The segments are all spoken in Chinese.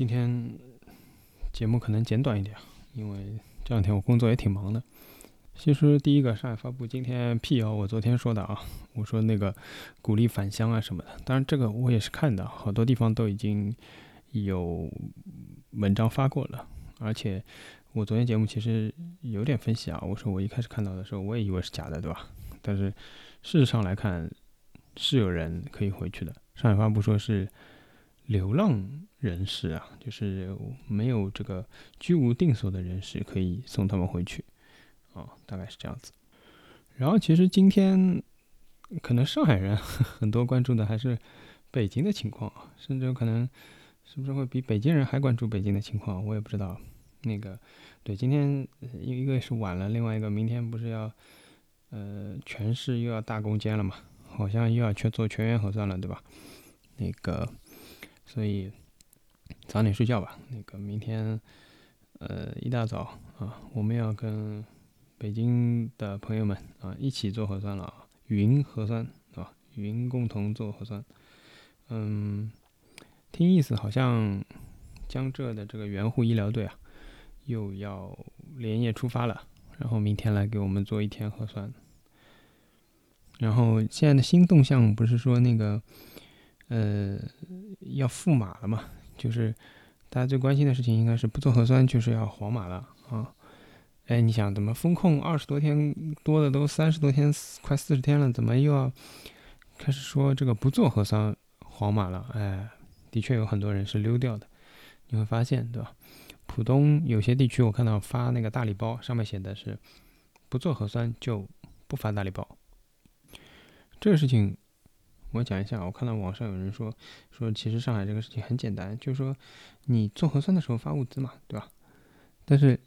今天节目可能简短一点，因为这两天我工作也挺忙的。其实第一个，上海发布今天辟谣我昨天说的啊，我说那个鼓励返乡啊什么的，当然这个我也是看的，好多地方都已经有文章发过了，而且我昨天节目其实有点分析啊，我说我一开始看到的时候我也以为是假的，对吧？但是事实上来看是有人可以回去的，上海发布说是流浪人士啊，就是没有这个居无定所的人士可以送他们回去。哦，大概是这样子。然后其实今天可能上海人 很多关注的还是北京的情况啊，甚至有可能是不是会比北京人还关注北京的情况，我也不知道。那个对，今天一个是晚了，另外一个明天不是要呃全市又要大攻坚了嘛？好像又要去做全员核酸了，对吧？那个所以早点睡觉吧。那个明天呃一大早啊，我们要跟。北京的朋友们啊，一起做核酸了啊，云核酸啊，云共同做核酸。嗯，听意思好像江浙的这个援沪医疗队啊，又要连夜出发了，然后明天来给我们做一天核酸。然后现在的新动向不是说那个呃要复码了嘛？就是大家最关心的事情应该是不做核酸就是要黄码了啊。哎，你想怎么风控二十多天多的都三十多天，快四十天了，怎么又要开始说这个不做核酸黄码了？哎，的确有很多人是溜掉的。你会发现，对吧？浦东有些地区我看到发那个大礼包，上面写的是不做核酸就不发大礼包。这个事情我讲一下，我看到网上有人说说，其实上海这个事情很简单，就是说你做核酸的时候发物资嘛，对吧？但是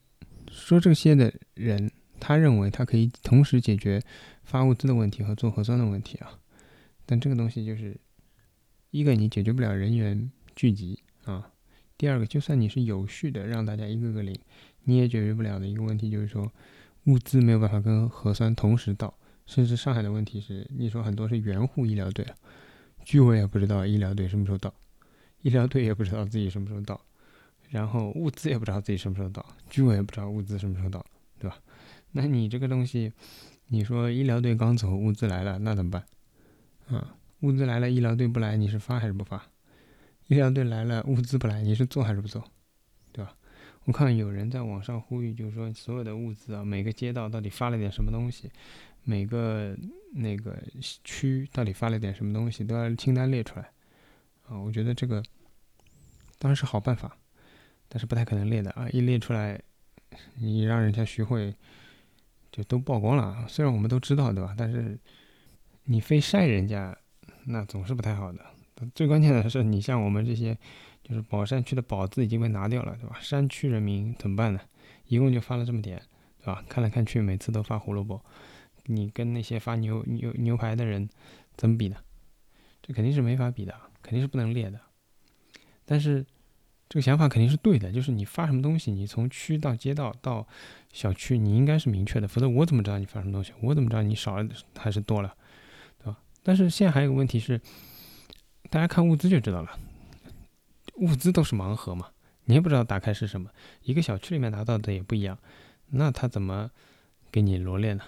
说这些的人，他认为他可以同时解决发物资的问题和做核酸的问题啊，但这个东西就是，一个你解决不了人员聚集啊，第二个就算你是有序的让大家一个个领，你也解决不了的一个问题就是说，物资没有办法跟核酸同时到，甚至上海的问题是，你说很多是援沪医疗队，居委也不知道医疗队什么时候到，医疗队也不知道自己什么时候到。然后物资也不知道自己什么时候到，居委也不知道物资什么时候到，对吧？那你这个东西，你说医疗队刚走，物资来了，那怎么办？啊，物资来了，医疗队不来，你是发还是不发？医疗队来了，物资不来，你是做还是不做？对吧？我看有人在网上呼吁，就是说所有的物资啊，每个街道到底发了点什么东西，每个那个区到底发了点什么东西，都要清单列出来。啊，我觉得这个当然是好办法。但是不太可能列的啊！一列出来，你让人家学会，就都曝光了。虽然我们都知道，对吧？但是你非晒人家，那总是不太好的。最关键的是，你像我们这些，就是宝山区的“宝”字已经被拿掉了，对吧？山区人民怎么办呢？一共就发了这么点，对吧？看来看去，每次都发胡萝卜，你跟那些发牛牛牛排的人怎么比呢？这肯定是没法比的，肯定是不能列的。但是。这个想法肯定是对的，就是你发什么东西，你从区到街道到小区，你应该是明确的，否则我怎么知道你发什么东西？我怎么知道你少了还是多了，对吧？但是现在还有个问题是，大家看物资就知道了，物资都是盲盒嘛，你也不知道打开是什么，一个小区里面拿到的也不一样，那他怎么给你罗列呢？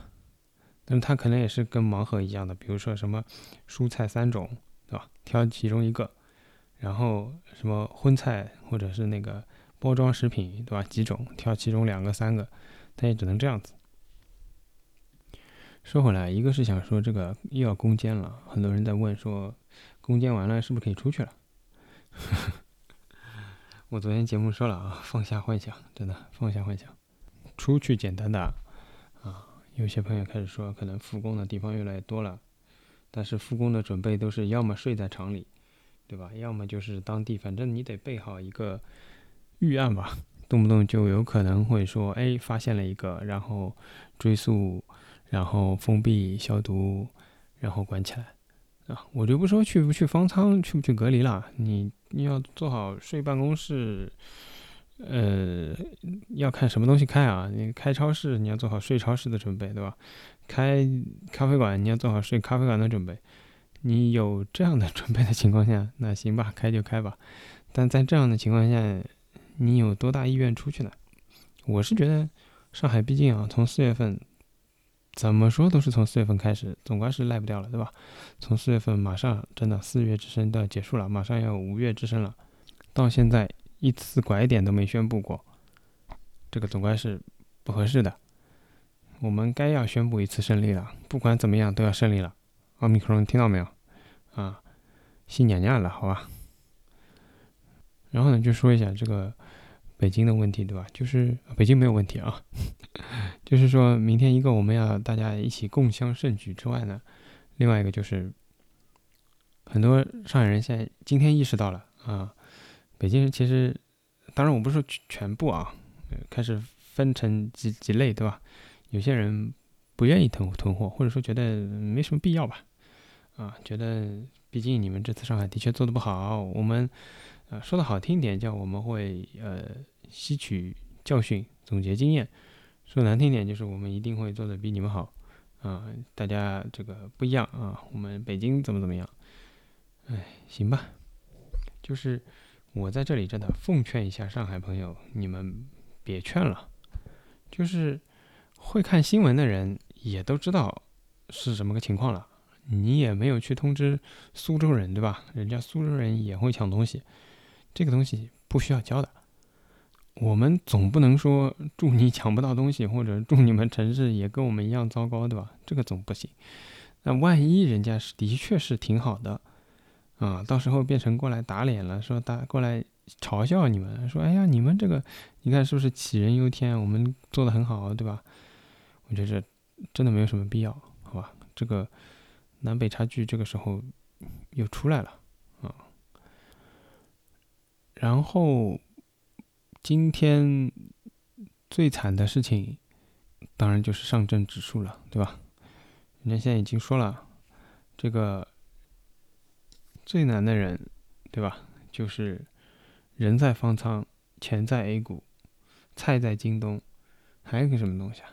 但是他可能也是跟盲盒一样的，比如说什么蔬菜三种，对吧？挑其中一个。然后什么荤菜或者是那个包装食品，对吧？几种挑其中两个、三个，他也只能这样子。说回来，一个是想说这个又要攻坚了，很多人在问说，攻坚完了是不是可以出去了？我昨天节目说了啊，放下幻想，真的放下幻想，出去简单的。有些朋友开始说，可能复工的地方越来越多了，但是复工的准备都是要么睡在厂里。对吧？要么就是当地，反正你得备好一个预案吧，动不动就有可能会说，哎，发现了一个，然后追溯，然后封闭消毒，然后关起来啊。我就不说去不去方舱，去不去隔离了，你你要做好睡办公室，呃，要看什么东西开啊？你开超市，你要做好睡超市的准备，对吧？开咖啡馆，你要做好睡咖啡馆的准备。你有这样的准备的情况下，那行吧，开就开吧。但在这样的情况下，你有多大意愿出去呢？我是觉得上海毕竟啊，从四月份怎么说都是从四月份开始，总归是赖不掉了，对吧？从四月份马上真的四月之声都要结束了，马上要五月之声了，到现在一次拐点都没宣布过，这个总归是不合适的。我们该要宣布一次胜利了，不管怎么样都要胜利了。奥密克戎听到没有？啊，新娘娘了，好吧。然后呢，就说一下这个北京的问题，对吧？就是北京没有问题啊，就是说明天一个我们要大家一起共襄盛举之外呢，另外一个就是很多上海人现在今天意识到了啊，北京人其实，当然我不是说全部啊，开始分成几几类，对吧？有些人不愿意囤囤货，或者说觉得没什么必要吧，啊，觉得毕竟你们这次上海的确做的不好，我们，呃，说的好听点叫我们会呃吸取教训，总结经验；说难听点就是我们一定会做的比你们好，啊，大家这个不一样啊，我们北京怎么怎么样，哎，行吧，就是我在这里真的奉劝一下上海朋友，你们别劝了，就是。会看新闻的人也都知道是什么个情况了，你也没有去通知苏州人，对吧？人家苏州人也会抢东西，这个东西不需要教的。我们总不能说祝你抢不到东西，或者祝你们城市也跟我们一样糟糕，对吧？这个总不行。那万一人家是的确是挺好的啊，到时候变成过来打脸了，说打过来嘲笑你们，说哎呀，你们这个你看是不是杞人忧天？我们做的很好，对吧？我觉得真的没有什么必要，好吧？这个南北差距这个时候又出来了啊。然后今天最惨的事情，当然就是上证指数了，对吧？人家现在已经说了，这个最难的人，对吧？就是人在方舱，钱在 A 股，菜在京东，还有个什么东西啊？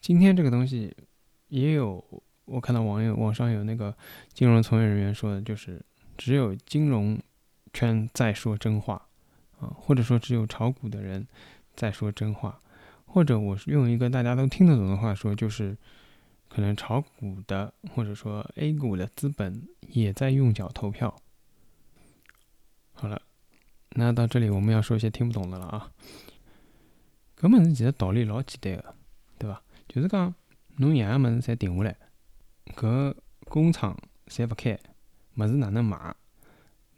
今天这个东西也有，我看到网友网上有那个金融从业人员说的，就是只有金融圈在说真话啊，或者说只有炒股的人在说真话，或者我是用一个大家都听得懂的话说，就是可能炒股的或者说 A 股的资本也在用脚投票。好了，那到这里我们要说一些听不懂的了啊，搿么子其实道理老简单的，对吧？就是讲，侬样样物事侪定下来，搿工厂侪勿开，物事哪能卖？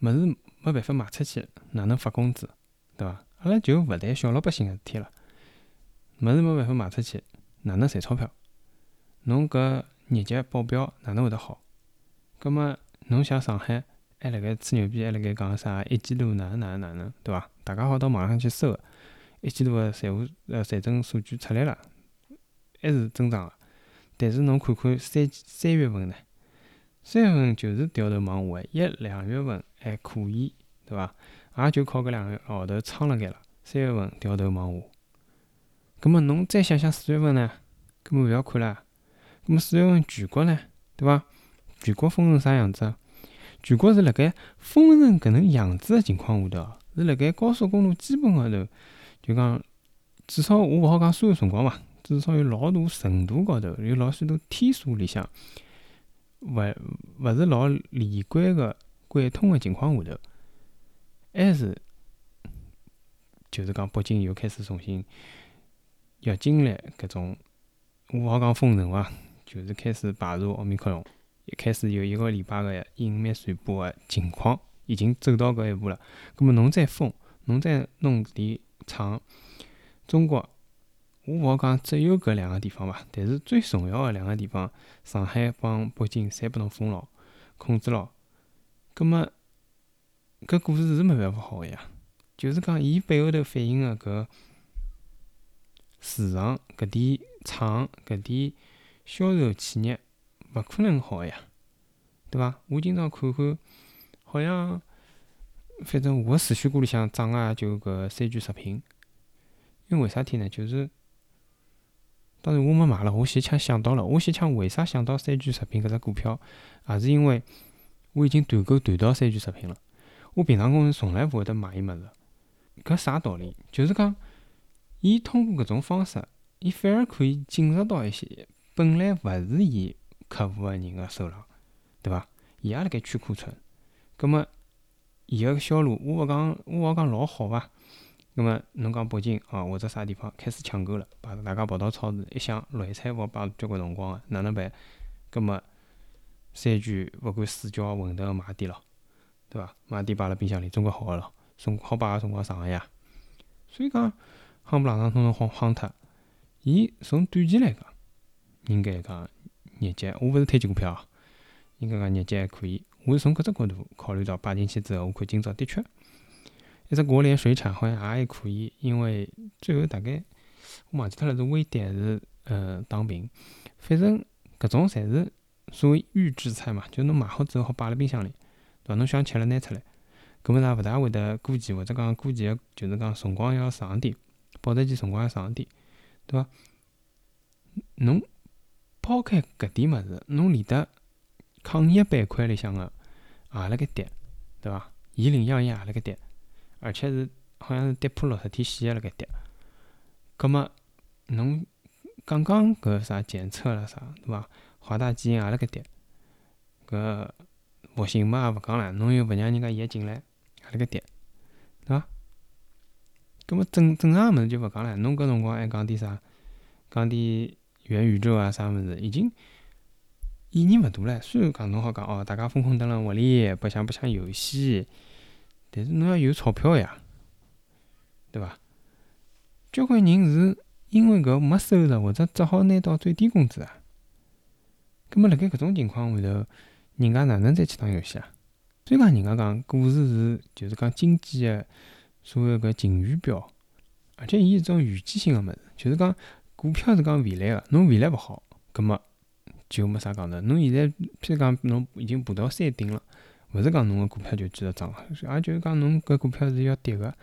物事没办法卖出去，哪能发工资？对伐？阿拉就勿谈小老百姓个事体了。物事没办法卖出去，哪能赚钞票？侬搿业绩报表哪能会得好？葛末侬像上海还辣盖吹牛逼，还辣盖讲啥一季度哪能哪能哪能，对伐？大家好到网上去搜，一季度个财务呃财政数据出来了。还是增长个，但是侬看看三三月份呢？三月份就是掉头往下，一两月份还可以，对伐？也就靠搿两个号头撑辣盖了。三月份掉头往下，葛末侬再想想四月份呢？根本勿要看了。葛末四月份全国呢？对伐？全国封城啥样子？全国是辣盖封城搿能样子个情况下头，是辣盖高速公路基本高头，就讲至少我勿好讲所有辰光伐。至少有老大程度高头，有老许多天数里向，勿勿是老连贯个贯通个情况下头，还是就是讲北京又开始重新要经历搿种，我勿好讲封城伐，就是开始排查奥密克戎，一开始有一个礼拜个隐秘传播个情况，已经走到搿一步了。葛末侬再封，侬再弄点厂，中国。我勿好讲只有搿两个地方伐，但是最重要个两个地方，上海帮北京侪拨侬封牢、控制牢。葛末搿故事是没办法好个呀，就是讲伊背后头反映个搿市场、搿点厂、搿点销售企业，勿可能好呀，对伐？我今朝看看，好像反正我个储蓄库里向涨个就搿三句食品，因为为啥体呢？就是。当然我没买了，我先抢想到了，我先抢为啥想到三聚食品搿只股票，也是因为我已经团购团到三聚食品了。我平常工是从来勿会得买伊物事。搿啥道理？就是讲，伊通过搿种方式，伊反而可以进入到一些本来勿是伊客户个人个手浪，对伐？伊也辣盖去库存。葛末伊个销路，我勿讲，我勿讲老好伐？葛末侬讲北京哦，或者啥地方开始抢购了，把大家跑到超市一想，绿菜勿摆交关辰光个，哪能办？葛末三句勿管四叫馄饨买点咯，对伐？买点摆辣冰箱里，总归好个咯。送好摆个辰光长个呀。所以讲，夯不啷当通通夯夯脱。伊从短期来讲，应该讲业绩，我勿是推荐股票哦，应该讲业绩还可以。我是从搿只角度考虑到摆进去之后，我看今朝的确。一只国联水产好像也还可以，因为最后大概我忘记脱了是微跌还是呃打平，反正搿种侪是所谓预制菜嘛，就侬买好之后好摆辣冰箱里，对伐？侬想吃了拿出来，搿么也勿大会得过期，或者讲过期就是讲辰光要长点，保质期辰光要长点，对伐？侬抛开搿点物事，侬连得抗疫板块里向个也辣盖跌，对伐？伊领养业也辣盖跌。而且是好像是跌破六十天线个辣盖跌，葛末侬刚刚搿啥检测了啥，对伐？华大基因也辣盖跌，搿复星嘛也勿讲了，侬又勿让人家伊进来，也辣盖跌，对伐？葛末正正常个物事就勿讲了，侬搿辰光还讲点啥？讲点元宇宙啊啥物事，已经意义勿大唻。虽然讲侬好讲哦，大家疯疯蹲辣屋里白相白相游戏。但是侬要有钞票呀，对伐？交关人是因为搿没收入，或者只好拿到最低工资啊。葛末辣盖搿种情况下头，人家哪能再去打游戏啊？所以讲，人家讲股市是就是讲经济个所谓搿晴雨表，而且伊是种预见性个物事，就是讲股票是讲未来个，侬未来勿好，葛末就没啥讲头。侬现在譬如讲侬已经爬到山顶了。勿是讲侬个股票就继续涨，也就是讲侬搿股票是要跌个。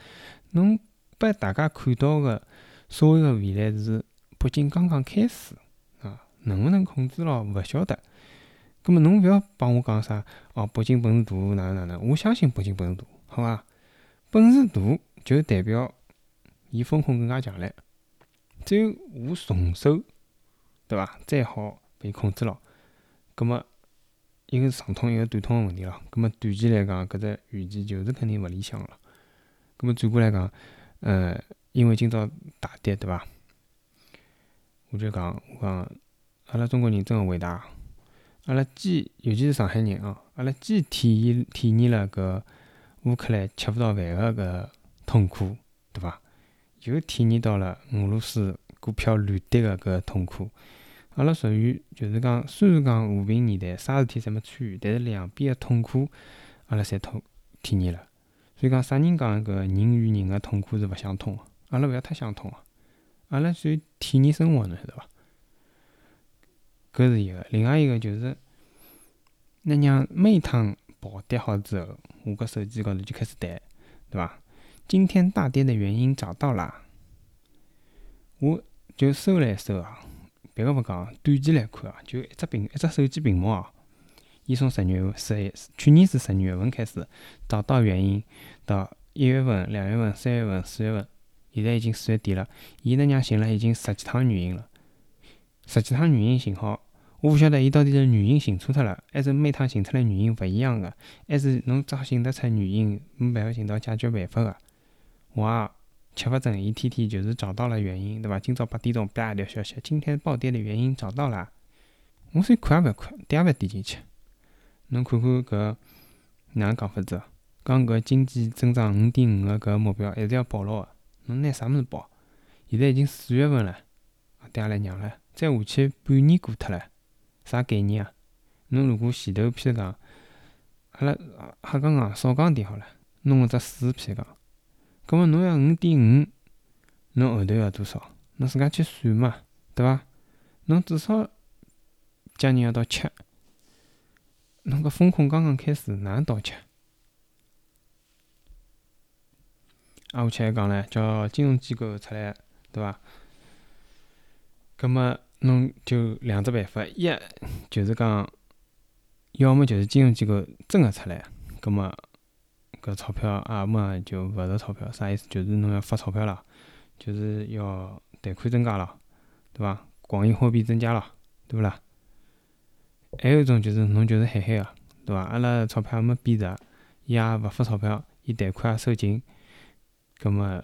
侬拨大家看到个所谓个未来是北京刚刚开始啊，能勿能控制牢勿晓得。葛末侬勿要帮我讲啥哦，北京本事大哪能哪能？我相信北京本事大，好伐？本事大就代表伊风控更加强烈。只有我重手，对伐？再好被控制牢，葛末。一个是长通，一个短通个问题咯。葛末短期来讲，搿只预期就是肯定勿理想了。葛末转过来讲，呃，因为今朝大跌，对伐？我就讲，我讲，阿拉中国人真个伟大。阿拉既，尤其是上海人啊，阿拉既体验体验了搿乌克兰吃勿到饭个搿痛苦，对伐？又体验到了俄罗斯股票乱跌个搿痛苦。阿拉属于就是讲，虽然讲和平年代，啥事体侪没参与，但是两边个痛苦，阿拉侪痛体验了。所以讲，啥人讲搿人与人个痛苦是勿相通个？阿拉勿要太相通个，阿拉属于体验生活，侬晓得伐？搿是一个，另外一个就是，那娘每趟暴跌好之后，我搿手机高头就开始弹，对伐？今天大跌的原因找到啦，我就搜来搜啊。别个勿讲，短期来看啊，就一只屏，一只手机屏幕啊，伊从十月、十一，去年是十二月份开始找到原因，到一月份、两月份、三月份、四月份，现在已经四月底了，伊能让寻了已经十几趟原因了，十几趟原因寻好，我勿晓得伊到底是原因寻错脱了，还是每趟寻出来原因勿一样个，还是侬只寻得出原因，没办法寻到解决办法个，我也。吃勿准，伊天天就是找到了原因，对伐？今朝八点钟啪一条消息，今天暴跌的原因找到了。我说看也勿看，点也勿点进去。侬看看搿哪能讲法子？讲搿经济增长五点五个搿目标还是要保牢个。侬拿啥物事保？现在已经四月份了，跌下来娘了，再下去半年过脱了，啥概念啊？侬如果前头譬如讲，阿拉瞎讲讲少讲点好了，弄个只数譬如讲。葛末侬要五点五，侬后头要多少？侬自家去算嘛，对伐？侬至少将近要到七，侬搿风控刚刚开始，哪能到七？啊，我去还讲唻，叫金融机构出来，对伐？葛末侬就两只办法，一就是讲，要么就是金融机构真个出来，葛末搿钞票阿么就勿值钞票，啥意思？就是侬要发钞票了，就是要贷款增加了，对伐？广义货币增加了，对勿啦？还有一种就是侬就是海海个，对伐？阿拉钞票还没贬值，伊也勿发钞票，伊贷款也收紧，葛末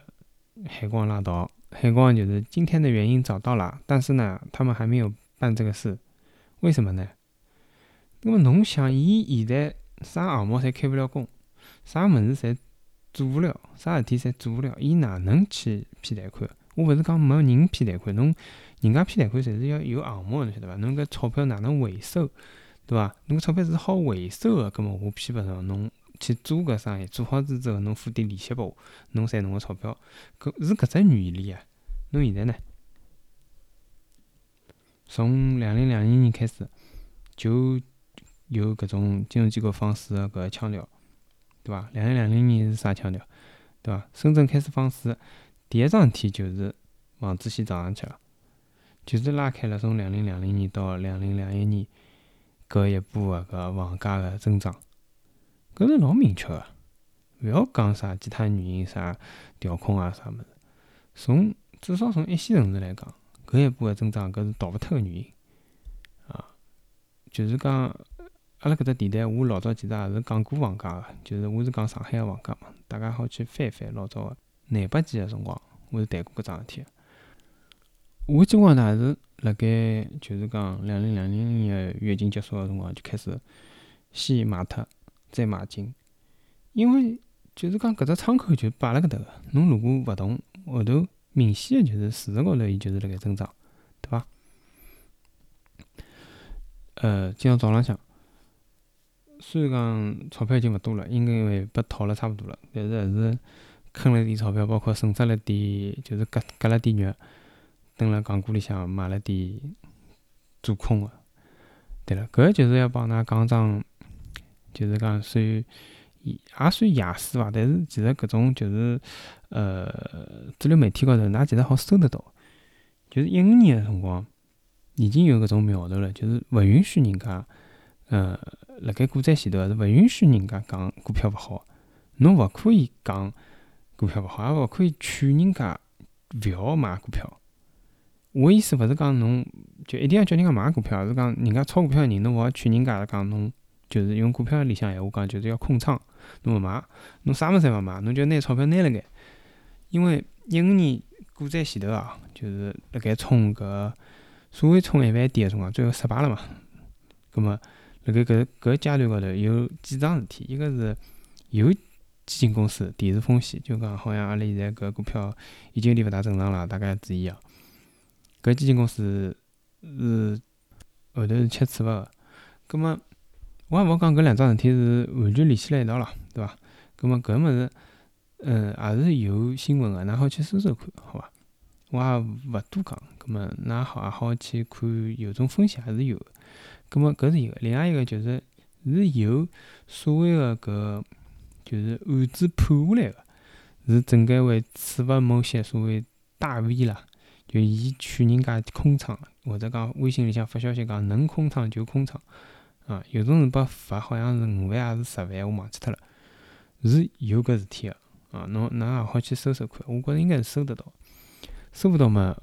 海光拉倒。海光就是今天的原因找到了，但是呢，他们还没有办这个事，为什么呢？那么侬想，伊现在啥项目侪开勿了工，啥物事侪做勿了，啥事体侪做勿了，伊哪能去批贷款？我勿是讲没人批贷款，侬人家批贷款侪是要有项目，侬晓得伐？侬搿钞票哪能回收，对伐？侬搿钞票是好回收个，葛末我批勿着侬。去做搿生意，做好子之后，侬付点利息拨我，侬赚侬个钞票，搿是搿只原理啊。侬现在呢？从两零两零年开始，就有搿种金融机构放水个搿腔调，对伐？两零两零年是啥腔调？对伐？深圳开始放水，第一桩事体就是房子先涨上去了，就是拉开了从两零两零年到两零两一年搿一波个搿房价个增长。搿是老明确个，勿要讲啥其他原因啥调控啊啥物事。从至少从一线城市来讲，搿一波个增长搿是逃勿脱个原因啊。就是讲阿拉搿只电台，我老早其实也是讲过房价个，就是我是讲上海个房价嘛，大家好去翻一翻老早个廿八几个辰光，我是谈过搿桩事体。我基本上呢是辣盖就是讲两零两零年个月经结束个辰光就开始先卖脱。再买进，因为就是讲搿只窗口就摆辣搿搭个，侬如果勿动，后头明显个就是事实高头伊就是辣盖增长，对伐？呃，今朝早浪向，虽然讲钞票已经勿多了，应该会被套了差勿多了，但是还是坑了点钞票，包括损失了点，就是割割了点肉，蹲辣港股里向买了点做空个。对了，搿就是要帮㑚讲桩。就是讲算，也算野史伐？但是其实搿种就是，呃，主流媒体高头，㑚其实好搜得到。就是一五年个辰光，已经有搿种苗头了，就是勿允许人家，呃，辣盖股灾前头是勿允许人家讲股票勿好。侬勿可以讲股票勿好，也勿可以劝人家勿要买股票。我意思勿是讲侬就一定要叫人家买股票，而是讲人家炒股票个人，侬勿好劝人家讲侬。就是用股票里向闲话讲，就是要空仓，侬勿买，侬啥物事侪勿买，侬就拿钞票拿辣盖。因为一五年股灾前头啊，就是辣盖冲搿所谓冲一万点个辰光，最后失败了嘛。葛末辣盖搿搿阶段高头有几桩事体，一个是有基金公司提示风险，就讲好像阿拉现在搿股票已经有点勿大正常了，大家要注意啊。搿基金公司是后头是吃处罚个，葛末。我也勿讲搿两桩事体是完全联系辣一道了，对伐？葛末搿物事，嗯，也是有新闻个，㑚好去搜搜看，好伐？我也勿多讲，葛末㑚好也好去看，有种风险还是有。葛末搿是一个，另外一个就是是有所谓个搿就是案子判下来个，是证监会处罚某些所谓大 V 啦，就伊劝人家空仓，或者讲微信里向发消息讲能空仓就空仓。啊，有种人被罚好像是五万还是十万，我忘记脱了，是有搿事体个啊，侬㑚也好去搜搜看，我觉着应该是搜得到，搜勿到嘛，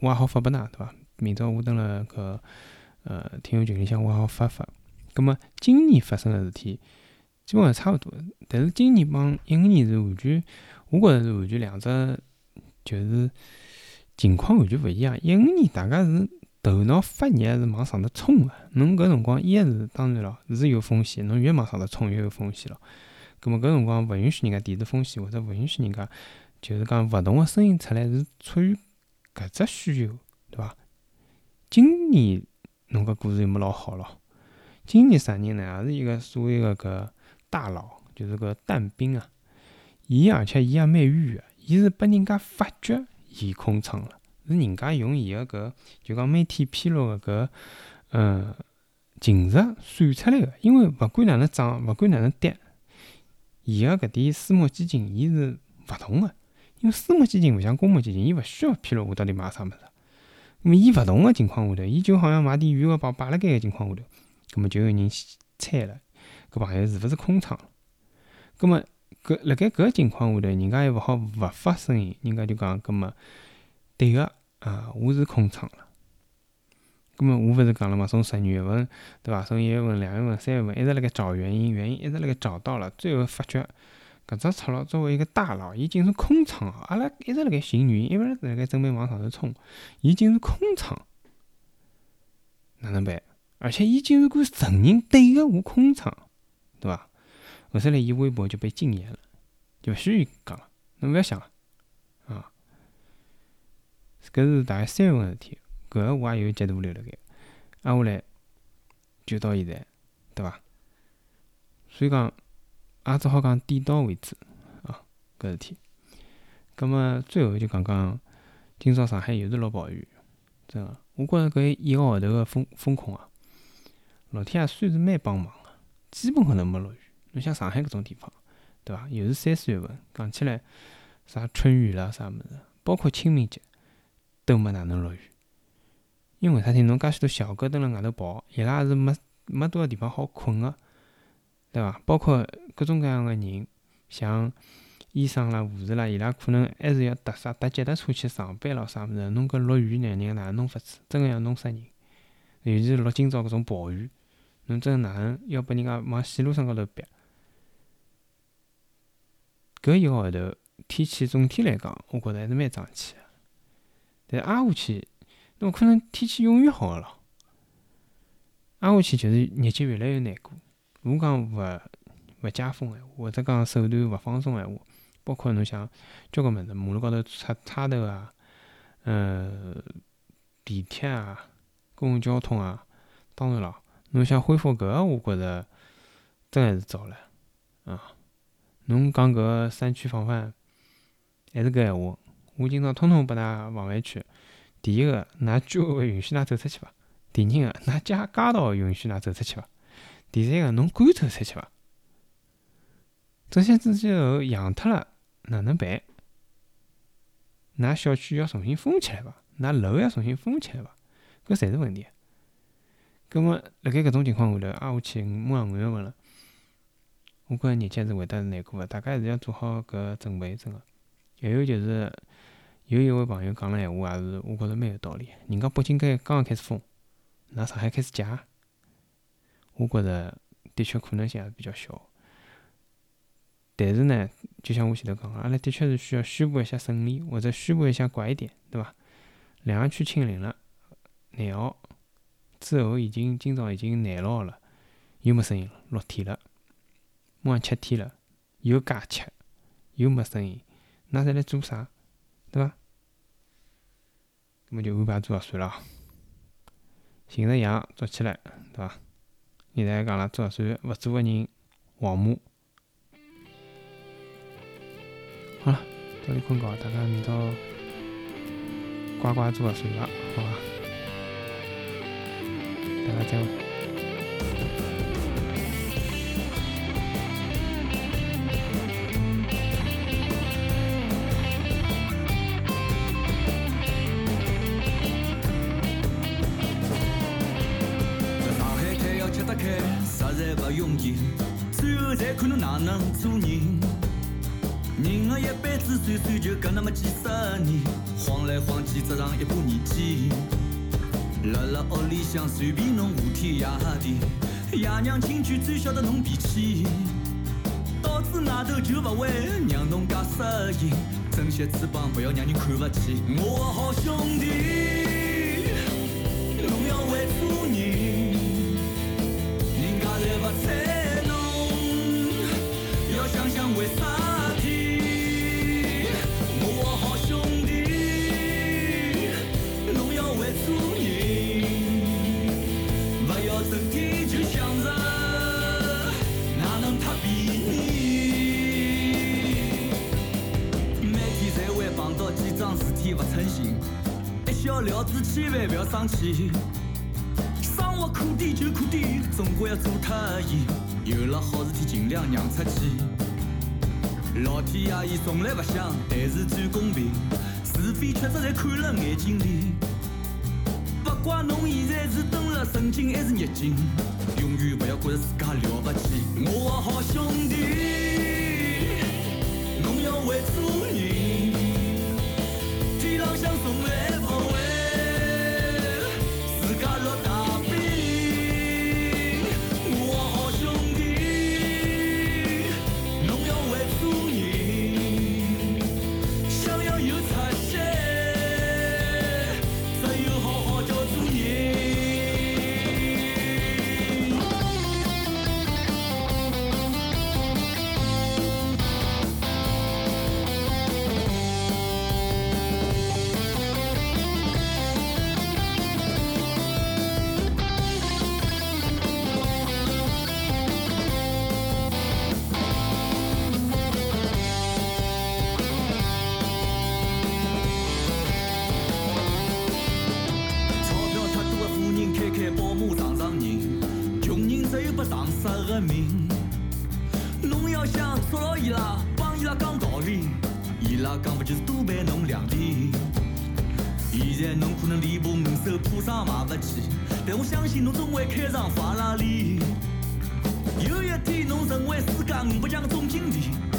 我也好发拨㑚，对伐？明朝我蹲辣搿呃听友群里向，我也好发发。葛末今年发生个事体，基本上差勿多，但是今年帮一五年是完全，我觉着是完全两只，就是情况完全勿一样。一五年大家是。头脑发热是往上头冲个，侬搿辰光一是当然咯，是有风险，侬越往上头冲越有风险咯。葛末搿辰光勿允许人家提示风险，或者勿允许人家就是讲勿同个声音出来，是出于搿只需求，对伐？今年侬搿故事又没老好咯。今年啥人呢？也是一个所谓个搿大佬，就是个但兵啊。伊而且伊也蛮冤个，伊是拨人家发觉伊空仓了。是人家用伊个搿，就讲每天披露个搿，嗯，净值算出来个。因为勿管哪能涨，勿管哪能跌，伊个搿点私募基金，伊是勿同个。因为私募基金勿像公募基金，伊勿需要披露我到底买啥物事。那么伊勿同个情况下头，伊就好像买点余额宝摆辣盖个情况下头，葛末就有人猜了，搿朋友是勿是空仓？葛末搿辣盖搿情况下头，人家又勿好勿发声音，人家就讲，搿么对个啊，我是空仓了。搿么我勿是讲了嘛，从十二月份对伐？从一月份、两月份、三月份一直辣盖找原因，原因一直辣盖找到了，最后发觉搿只错了。作为一个大佬，伊竟是空窗，阿拉一直辣盖寻原因，一直辣盖准备往上头冲，伊竟是空仓，哪能办？而且伊竟然敢承认对个我空仓，对伐？后头来伊微博就被禁言了，就勿许伊讲了，侬勿要想了啊！搿是大概三月份事体。搿我也有截图留辣盖，挨下来就到现在，对伐？所以讲，也只好讲点到为止啊，搿事体。葛末最后就讲讲，今朝上海又是落暴雨，真个，我觉着搿一个号头个风风控啊，老天爷算是蛮帮忙个，基本高头没落雨。侬像上海搿种地方，对伐？又是三四月份，讲起来啥春雨啦啥物事，包括清明节都没哪能落雨。因为啥体？侬介许多小狗蹲辣外头跑，伊拉也是没没多少地方好困个，对伐？包括各种各样个人，像医生啦、护士啦，伊拉可能还是要搭啥搭脚踏车去上班咯，啥物事？侬搿落雨呢，人哪能弄法子？真个要弄死人！尤其是落今朝搿种暴雨，侬真哪能要拨人家往线路上高头逼？搿一个号头天气总体来讲，我觉着还是蛮争气个，但挨下去。侬可能天气永远好个咯，挨下去就是日脚越来越难过。如果讲勿勿解封闲话，或者讲手段勿放松闲话，包括侬想交关物事，马路高头插插头啊，呃，地铁啊，公共交通啊，当然了，侬想恢复搿个，我觉着真还是早了啊。侬讲搿个三区防范，还是搿闲话，我今朝通通拨㑚放回去。第一个，㑚居委会允许㑚走出去伐？第二个，㑚街街道允许㑚走出去伐？第三个，侬敢走出去伐？这些之后养脱了，哪能办？㑚小区要重新封起来伐？㑚楼要重新封起来伐？搿侪是问题。葛末辣盖搿种情况下头，挨下去马上五月份了，我觉着日脚是会得难过个，大家还是要做好搿准备，真个。还有就是。有一位朋友讲了闲话，也是我觉着蛮有道理。人家北京该刚刚开始封，㑚上海开始解，我觉着的确可能性还是比较小。但是呢，就像我前头讲个，阿拉的确是需要宣布一下胜利，或者宣布一下怪一点，对伐？两个区清零了，廿号之后已经今朝已经廿六号了，又没声音了，六天了，马上七天了，又加七，又没声音，那在来做啥？对伐？那么就安排做核酸了，寻着羊捉起来，对伐？现在讲了做核酸，勿做个人黄码。好了，早点困觉，大家明朝乖乖做核酸了，好伐？大家再会。能做人。人的一辈子算算就搿那么几十年，晃来晃去只上一把年纪。辣辣屋里向随便侬胡天夜地，爷娘亲眷最晓得侬脾气。到子外头就勿会让侬介适应，珍惜翅膀不要让人看勿起。我的好兄弟，千万不要生活。苦点就苦点，总归要做脱伊。有了好事体尽量让出去。老天爷伊从来不想，但是最公平。是非曲直侪看了眼睛里。不管侬现在是蹲了神经还是逆境，永远不要觉着自家了不起。我的好兄弟，十个命侬要想捉牢伊拉帮伊拉讲道理伊拉讲不就是多陪侬两点现在侬可能连部五手普桑也买勿起但我相信侬终会开上法拉利有一天侬成为世界五百强的总经理。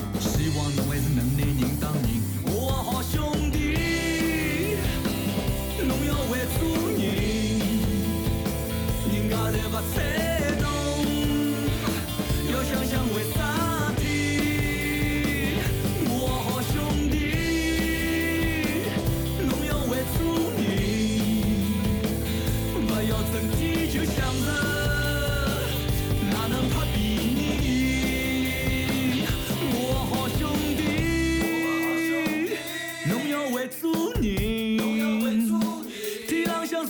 Tuy rằng